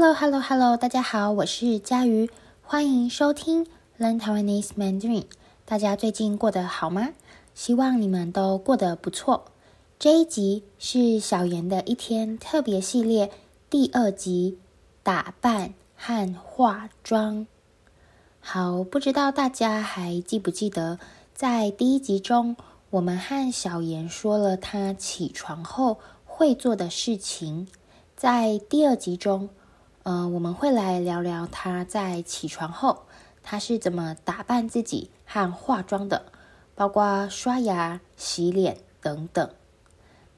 Hello，Hello，Hello，大家好，我是佳瑜，欢迎收听 Learn Taiwanese Mandarin。大家最近过得好吗？希望你们都过得不错。这一集是小妍的一天特别系列第二集，打扮和化妆。好，不知道大家还记不记得，在第一集中，我们和小妍说了她起床后会做的事情。在第二集中，呃，我们会来聊聊她在起床后，她是怎么打扮自己和化妆的，包括刷牙、洗脸等等。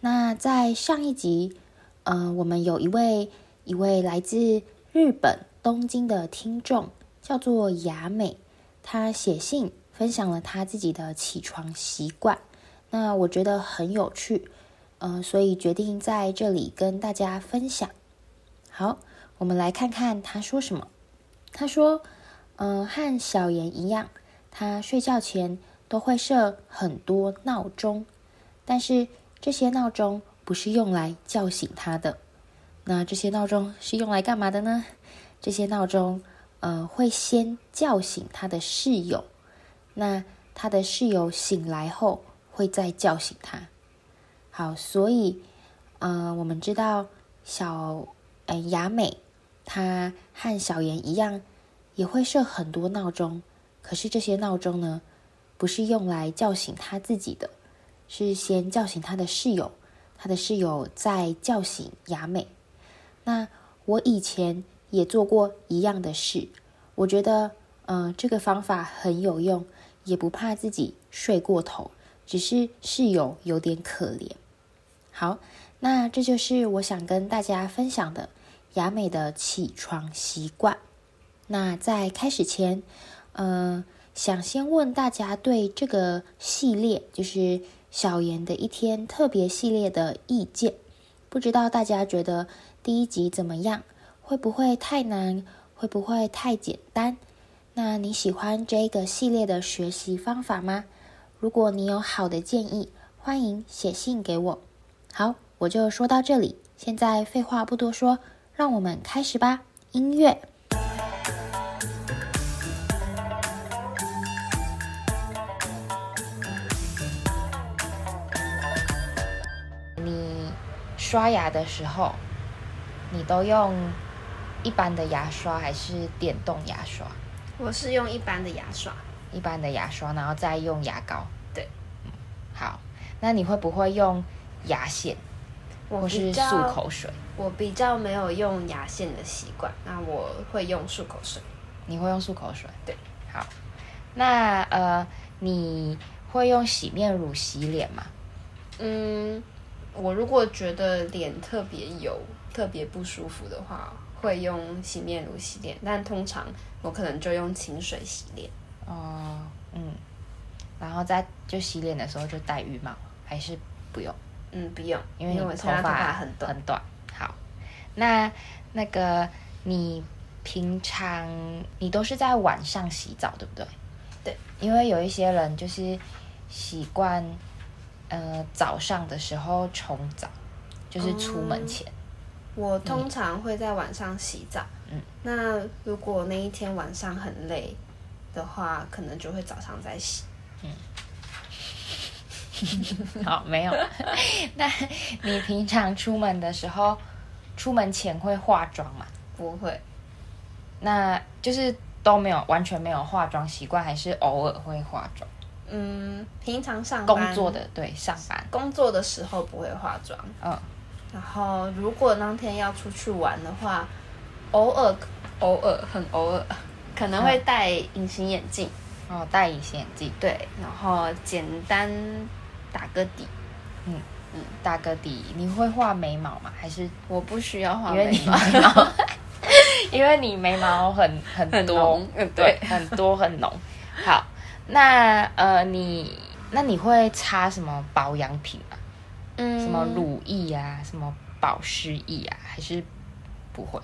那在上一集，呃，我们有一位一位来自日本东京的听众，叫做雅美，她写信分享了她自己的起床习惯，那我觉得很有趣。嗯、呃，所以决定在这里跟大家分享。好，我们来看看他说什么。他说：“嗯、和小妍一样，他睡觉前都会设很多闹钟，但是这些闹钟不是用来叫醒他的。那这些闹钟是用来干嘛的呢？这些闹钟，呃，会先叫醒他的室友。那他的室友醒来后，会再叫醒他。”好，所以，嗯、呃，我们知道小，呃，雅美，他和小妍一样，也会设很多闹钟。可是这些闹钟呢，不是用来叫醒他自己的，是先叫醒他的室友，他的室友再叫醒雅美。那我以前也做过一样的事，我觉得，嗯、这个方法很有用，也不怕自己睡过头，只是室友有点可怜。好，那这就是我想跟大家分享的雅美的起床习惯。那在开始前，呃，想先问大家对这个系列，就是小妍的一天特别系列的意见。不知道大家觉得第一集怎么样？会不会太难？会不会太简单？那你喜欢这个系列的学习方法吗？如果你有好的建议，欢迎写信给我。好，我就说到这里。现在废话不多说，让我们开始吧。音乐。你刷牙的时候，你都用一般的牙刷还是电动牙刷？我是用一般的牙刷。一般的牙刷，然后再用牙膏。对，嗯，好。那你会不会用？牙线，或是漱口水。我比较没有用牙线的习惯，那我会用漱口水。你会用漱口水？对，好。那呃，你会用洗面乳洗脸吗？嗯，我如果觉得脸特别油、特别不舒服的话，会用洗面乳洗脸。但通常我可能就用清水洗脸。哦，嗯。然后在就洗脸的时候就戴浴帽，还是不用？嗯，不用，因为你头发很短。很短。好，那那个你平常你都是在晚上洗澡，对不对？对，因为有一些人就是习惯，呃，早上的时候冲澡，就是出门前。嗯，我通常会在晚上洗澡。嗯，那如果那一天晚上很累的话，可能就会早上再洗。嗯。好，没有。那你平常出门的时候，出门前会化妆吗？不会。那就是都没有，完全没有化妆习惯，还是偶尔会化妆？嗯，平常上班工作的，对，上班工作的时候不会化妆。嗯。然后如果当天要出去玩的话，偶尔偶尔很偶尔可能会戴隐形眼镜。哦，戴隐形眼镜。对，然后简单。打个底，嗯嗯，打个底。你会画眉毛吗？还是我不需要画眉毛？因为你眉毛，因为你眉毛很很多，很对，很多很浓。好，那呃，你那你会擦什么保养品啊？嗯，什么乳液啊，什么保湿液啊，还是不会？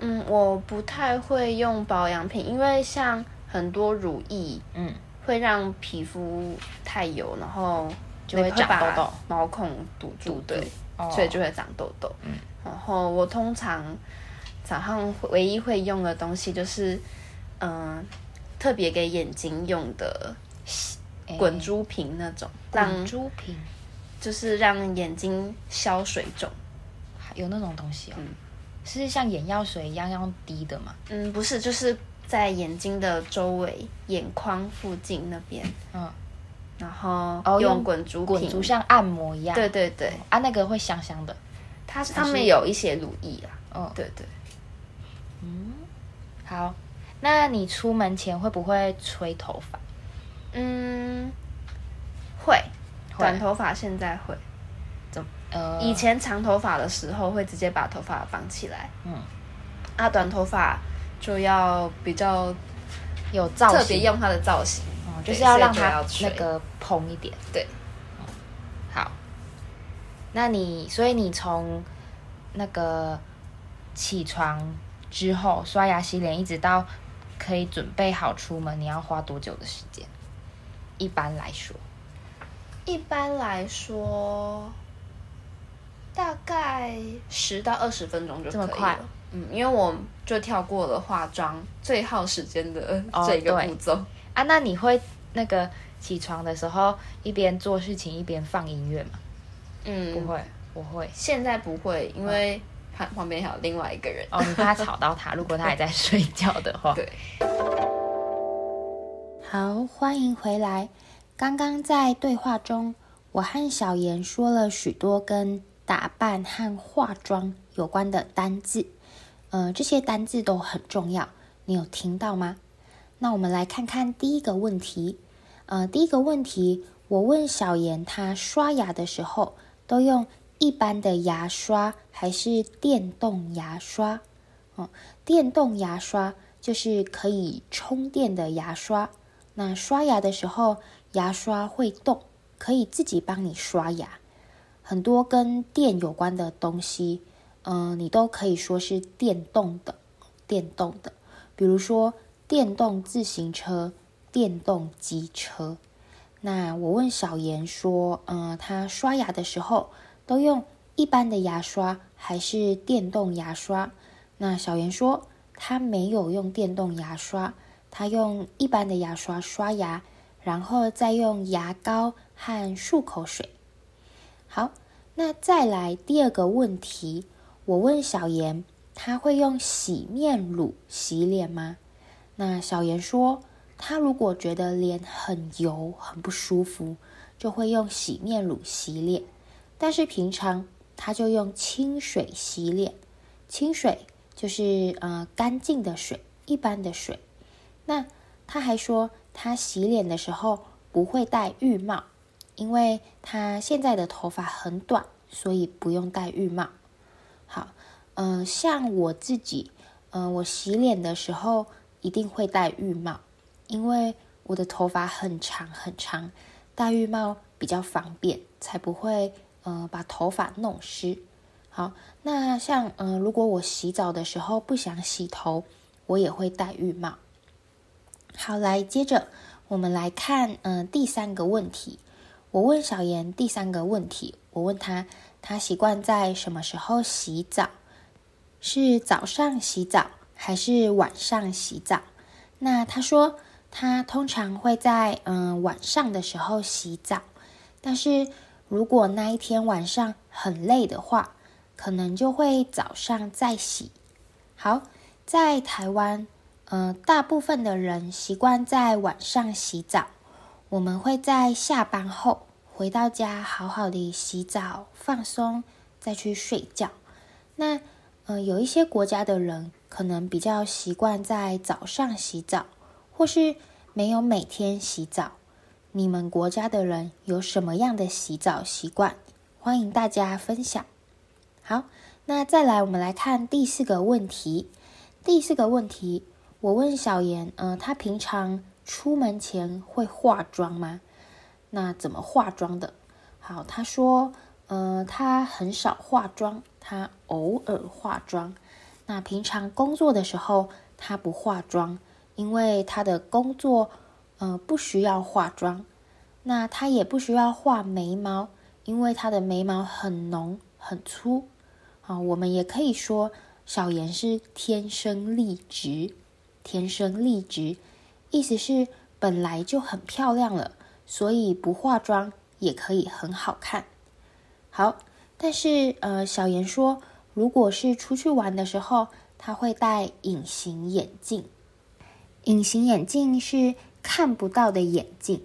嗯，我不太会用保养品，因为像很多乳液，嗯。会让皮肤太油，然后就会长痘痘，毛孔堵住，对，哦、所以就会长痘痘。嗯，然后我通常早上唯一会用的东西就是，嗯、呃，特别给眼睛用的滚珠瓶那种，滚珠瓶。就是让眼睛消水肿，有那种东西哦。嗯，是像眼药水一样要滴的吗？嗯，不是，就是在眼睛的周围眼眶附近那边，嗯，然后用滚珠瓶，滚珠像按摩一样。对对对，啊，那个会香香的，它上面有一些乳液啊。嗯，对对。嗯，好，那你出门前会不会吹头发？嗯，会，短头发现在会。怎么？呃，以前长头发的时候会直接把头发绑起来。嗯，啊，短头发就要比较有造型，特别用它的造型，哦，就是要让它那个蓬一点。对，好，那你所以你从那个起床。之后刷牙洗脸，一直到可以准备好出门，你要花多久的时间？一般来说，一般来说，大概十到二十分钟就可以了。这么快？嗯，因为我就跳过了化妆最耗时间的 这个步骤。哦，啊。那你会那个起床的时候一边做事情一边放音乐吗？嗯，不会，我会。现在不会，因为。嗯旁旁边还有另外一个人哦，你怕吵到他？如果他还在睡觉的话，对。好，欢迎回来。刚刚在对话中，我和小妍说了许多跟打扮和化妆有关的单字，呃，这些单字都很重要，你有听到吗？那我们来看看第一个问题。呃，第一个问题，我问小妍，她刷牙的时候都用。一般的牙刷还是电动牙刷？哦，电动牙刷就是可以充电的牙刷。那刷牙的时候，牙刷会动，可以自己帮你刷牙。很多跟电有关的东西，嗯、你都可以说是电动的，电动的。比如说电动自行车、电动机车。那我问小妍说，嗯、呃，她刷牙的时候。都用一般的牙刷还是电动牙刷？那小妍说她没有用电动牙刷，她用一般的牙刷刷牙，然后再用牙膏和漱口水。好，那再来第二个问题，我问小妍，她会用洗面乳洗脸吗？那小妍说，她如果觉得脸很油、很不舒服，就会用洗面乳洗脸。但是平常他就用清水洗脸，清水就是呃干净的水，一般的水。那他还说他洗脸的时候不会戴浴帽，因为他现在的头发很短，所以不用戴浴帽。好，嗯、像我自己，嗯、我洗脸的时候一定会戴浴帽，因为我的头发很长很长，戴浴帽比较方便，才不会。呃，把头发弄湿。好，那像呃，如果我洗澡的时候不想洗头，我也会戴浴帽。好，来接着我们来看，嗯、第三个问题。我问小妍第三个问题，我问她，他习惯在什么时候洗澡？是早上洗澡还是晚上洗澡？那他说，他通常会在嗯、晚上的时候洗澡，但是。如果那一天晚上很累的话，可能就会早上再洗。好，在台湾，呃，大部分的人习惯在晚上洗澡。我们会在下班后回到家，好好的洗澡、放松，再去睡觉。那，呃，有一些国家的人可能比较习惯在早上洗澡，或是没有每天洗澡。你们国家的人有什么样的洗澡习惯？欢迎大家分享。好，那再来，我们来看第四个问题。第四个问题，我问小妍，呃，她平常出门前会化妆吗？那怎么化妆的？好，她说，呃，她很少化妆，她偶尔化妆。那平常工作的时候，她不化妆，因为她的工作。呃，不需要化妆，那她也不需要画眉毛，因为她的眉毛很浓很粗。好，我们也可以说，小妍是天生丽质，天生丽质，意思是本来就很漂亮了，所以不化妆也可以很好看。好，但是呃，小妍说，如果是出去玩的时候，她会戴隐形眼镜。隐形眼镜是看不到的眼镜。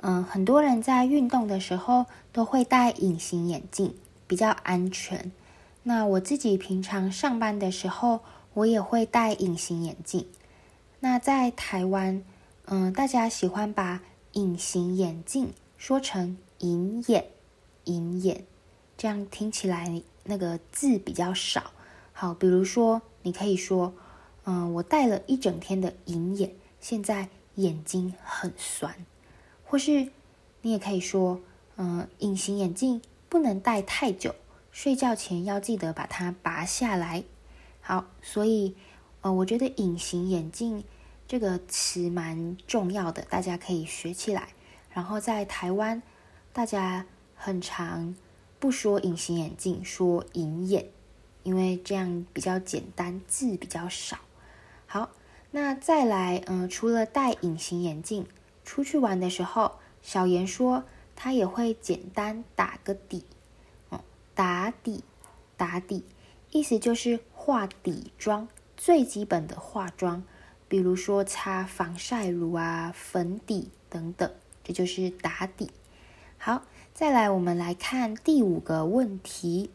嗯，很多人在运动的时候都会戴隐形眼镜，比较安全。那我自己平常上班的时候，我也会戴隐形眼镜。那在台湾，嗯，大家喜欢把隐形眼镜说成隐眼，隐眼，这样听起来那个字比较少。好，比如说，你可以说，嗯，我戴了一整天的隐眼，现在眼睛很酸。或是你也可以说，嗯，隐形眼镜不能戴太久，睡觉前要记得把它拔下来。好，所以呃，我觉得隐形眼镜这个词蛮重要的，大家可以学起来。然后在台湾，大家很常不说隐形眼镜，说隐眼，因为这样比较简单，字比较少。好，那再来，嗯，除了戴隐形眼镜。出去玩的时候，小妍说她也会简单打个底，哦，打底，打底，意思就是化底妆，最基本的化妆，比如说擦防晒乳啊、粉底等等，这就是打底。好，再来我们来看第五个问题。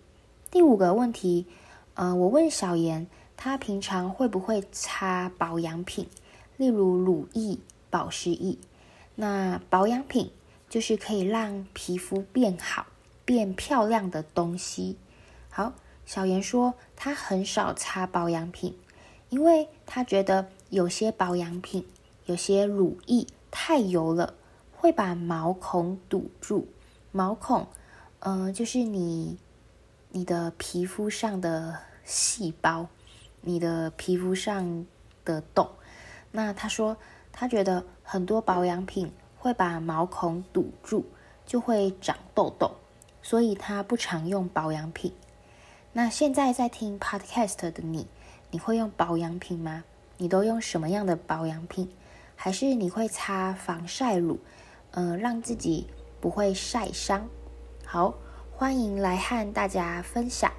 第五个问题，呃，我问小妍，她平常会不会擦保养品，例如乳液、保湿液？那保养品就是可以让皮肤变好、变漂亮的东西。好，小妍说她很少擦保养品，因为她觉得有些保养品、有些乳液太油了，会把毛孔堵住。毛孔，呃，就是你你的皮肤上的细胞，你的皮肤上的洞。那他说。他觉得很多保养品会把毛孔堵住，就会长痘痘，所以他不常用保养品。那现在在听 Podcast 的你，你会用保养品吗？你都用什么样的保养品？还是你会擦防晒乳，嗯、让自己不会晒伤？好，欢迎来和大家分享。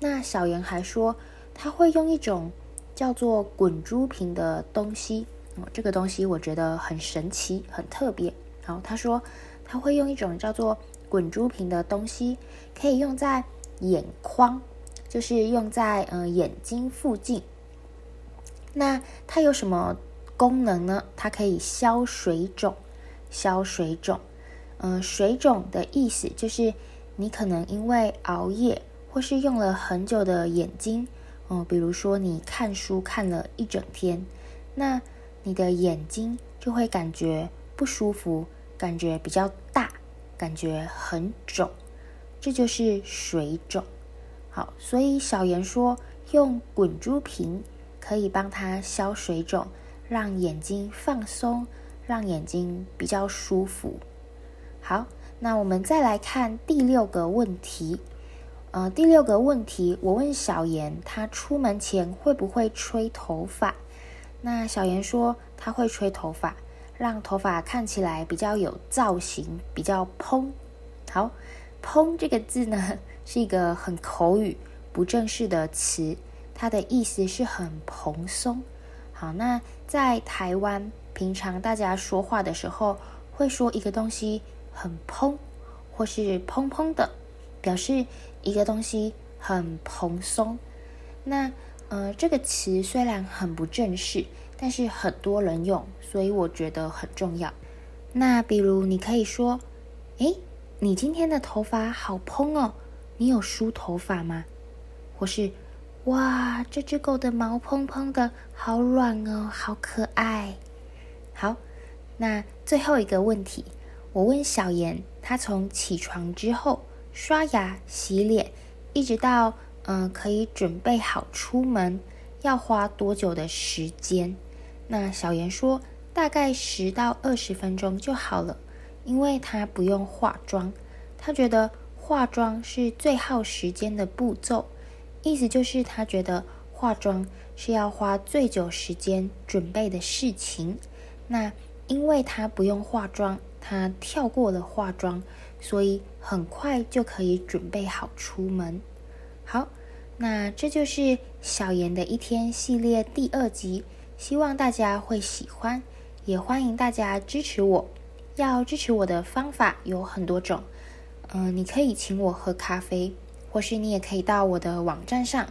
那小妍还说，他会用一种叫做滚珠瓶的东西。哦这个东西我觉得很神奇，很特别。好，他说他会用一种叫做滚珠瓶的东西，可以用在眼眶，就是用在呃眼睛附近。那它有什么功能呢？它可以消水肿，消水肿。嗯、水肿的意思就是你可能因为熬夜或是用了很久的眼睛，哦、呃，比如说你看书看了一整天，那。你的眼睛就会感觉不舒服，感觉比较大，感觉很肿，这就是水肿。好，所以小妍说用滚珠瓶可以帮他消水肿，让眼睛放松，让眼睛比较舒服。好，那我们再来看第六个问题。呃，第六个问题，我问小妍，她出门前会不会吹头发？那小妍说，她会吹头发，让头发看起来比较有造型，比较蓬。好，蓬这个字呢，是一个很口语、不正式的词，它的意思是很蓬松。好，那在台湾，平常大家说话的时候，会说一个东西很蓬，或是蓬蓬的，表示一个东西很蓬松。那呃，这个词虽然很不正式，但是很多人用，所以我觉得很重要。那比如你可以说：“诶，你今天的头发好蓬哦，你有梳头发吗？”或是：“哇，这只狗的毛蓬蓬的，好软哦，好可爱。”好，那最后一个问题，我问小妍，她从起床之后刷牙、洗脸，一直到。嗯，可以准备好出门，要花多久的时间？那小妍说，大概十到二十分钟就好了，因为她不用化妆，她觉得化妆是最耗时间的步骤，意思就是她觉得化妆是要花最久时间准备的事情。那因为他不用化妆，他跳过了化妆，所以很快就可以准备好出门。好，那这就是小妍的一天系列第二集，希望大家会喜欢，也欢迎大家支持我。要支持我的方法有很多种，嗯、你可以请我喝咖啡，或是你也可以到我的网站上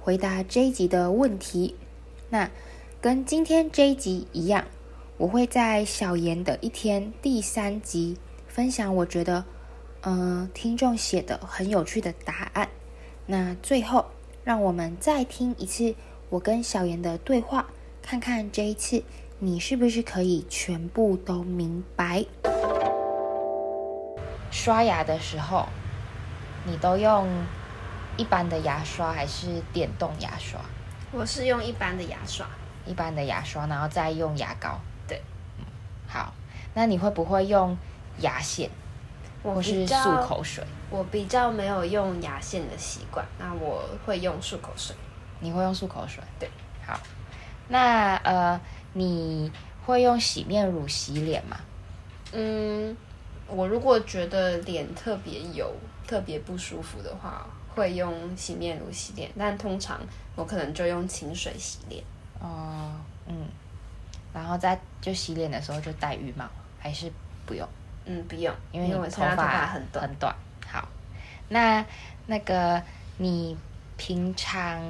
回答这一集的问题。那跟今天这一集一样，我会在小妍的一天第三集分享我觉得，嗯、呃，听众写的很有趣的答案。那最后，让我们再听一次我跟小妍的对话，看看这一次。你是不是可以全部都明白？刷牙的时候，你都用一般的牙刷还是电动牙刷？我是用一般的牙刷，一般的牙刷，然后再用牙膏。对，嗯，好。那你会不会用牙线，或是漱口水？我比较没有用牙线的习惯，那我会用漱口水。你会用漱口水？对，好。那呃。你会用洗面乳洗脸吗？嗯，我如果觉得脸特别油、特别不舒服的话，会用洗面乳洗脸。但通常我可能就用清水洗脸。哦，嗯，然后在就洗脸的时候就戴浴帽，还是不用？嗯，不用，因为你头发很短。很短。好，那那个你平常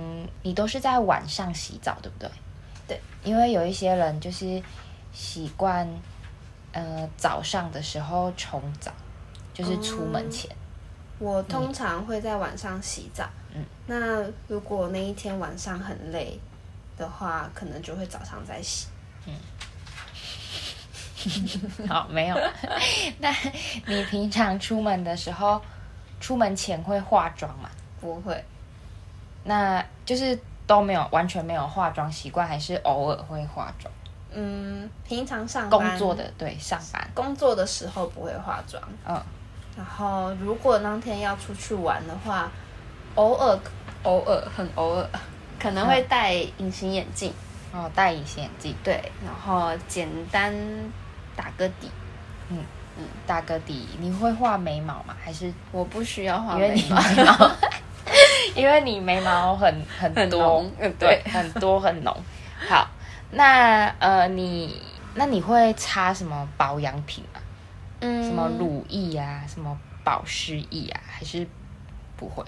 你都是在晚上洗澡，对不对？对，因为有一些人就是习惯，呃，早上的时候冲澡，就是出门前。嗯，我通常会在晚上洗澡。嗯，那如果那一天晚上很累的话，可能就会早上再洗。嗯，好，没有。那你平常出门的时候，出门前会化妆吗？不会。那就是。都没有，完全没有化妆习惯，还是偶尔会化妆。嗯，平常上班工作的对上班工作的时候不会化妆。嗯，然后如果当天要出去玩的话，偶尔偶尔很偶尔可能会戴隐形眼镜。哦，戴隐形眼镜。对，然后简单打个底。嗯嗯，打个底。你会画眉毛吗？还是我不需要画眉毛？因为你眉毛很很多，很浓，对，很多很浓。好，那呃，你那你会擦什么保养品啊？嗯，什么乳液啊，什么保湿液啊，还是不会？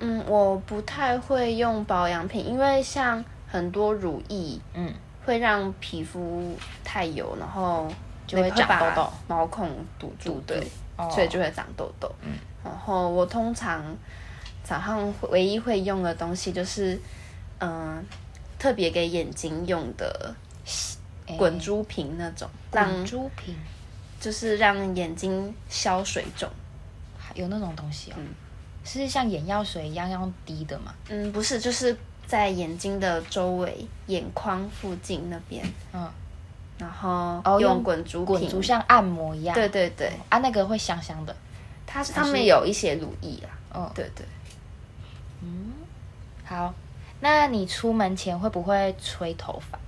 嗯，我不太会用保养品，因为像很多乳液，嗯，会让皮肤太油，然后就会长痘痘，毛孔堵住，对，哦，所以就会长痘痘。嗯，然后我通常。早上唯一会用的东西就是，嗯、呃，特别给眼睛用的滚珠瓶那种，滚珠瓶。就是让眼睛消水肿，有那种东西哦，嗯、是像眼药水一样要滴的吗？嗯，不是，就是在眼睛的周围眼眶附近那边，嗯，然后用滚珠瓶，滚珠像按摩一样，对对对，啊，那个会香香的，它上面有一些乳液啊，哦，对对。嗯，好，那你出门前会不会吹头发？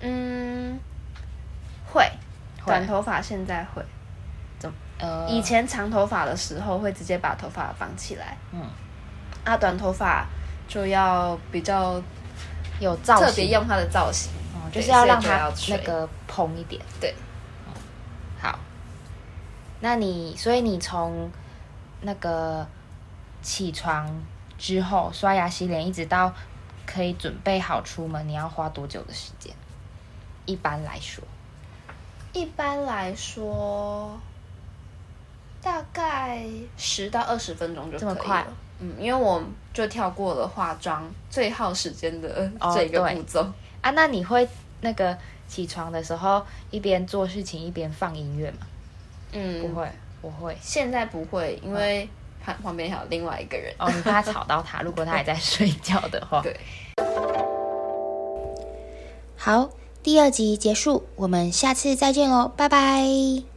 嗯，会，短头发现在会。怎么？呃，以前长头发的时候会直接把头发绑起来。嗯，啊，短头发就要比较有造型，特别用它的造型，哦，就是要让它那个蓬一点。对，嗯，好，那你所以你从那个起床。之后刷牙洗脸，一直到可以准备好出门，你要花多久的时间？一般来说，一般来说，大概十到二十分钟就可以了。这么快？嗯，因为我就跳过了化妆最耗时间的 这个步骤。哦，啊。那你会那个起床的时候一边做事情一边放音乐吗？嗯，不会，我会。现在不会，因为。嗯 旁边还有另外一个人哦，你怕吵到他。如果他还在睡觉的话，对。好，第二集结束，我们下次再见喽，拜拜。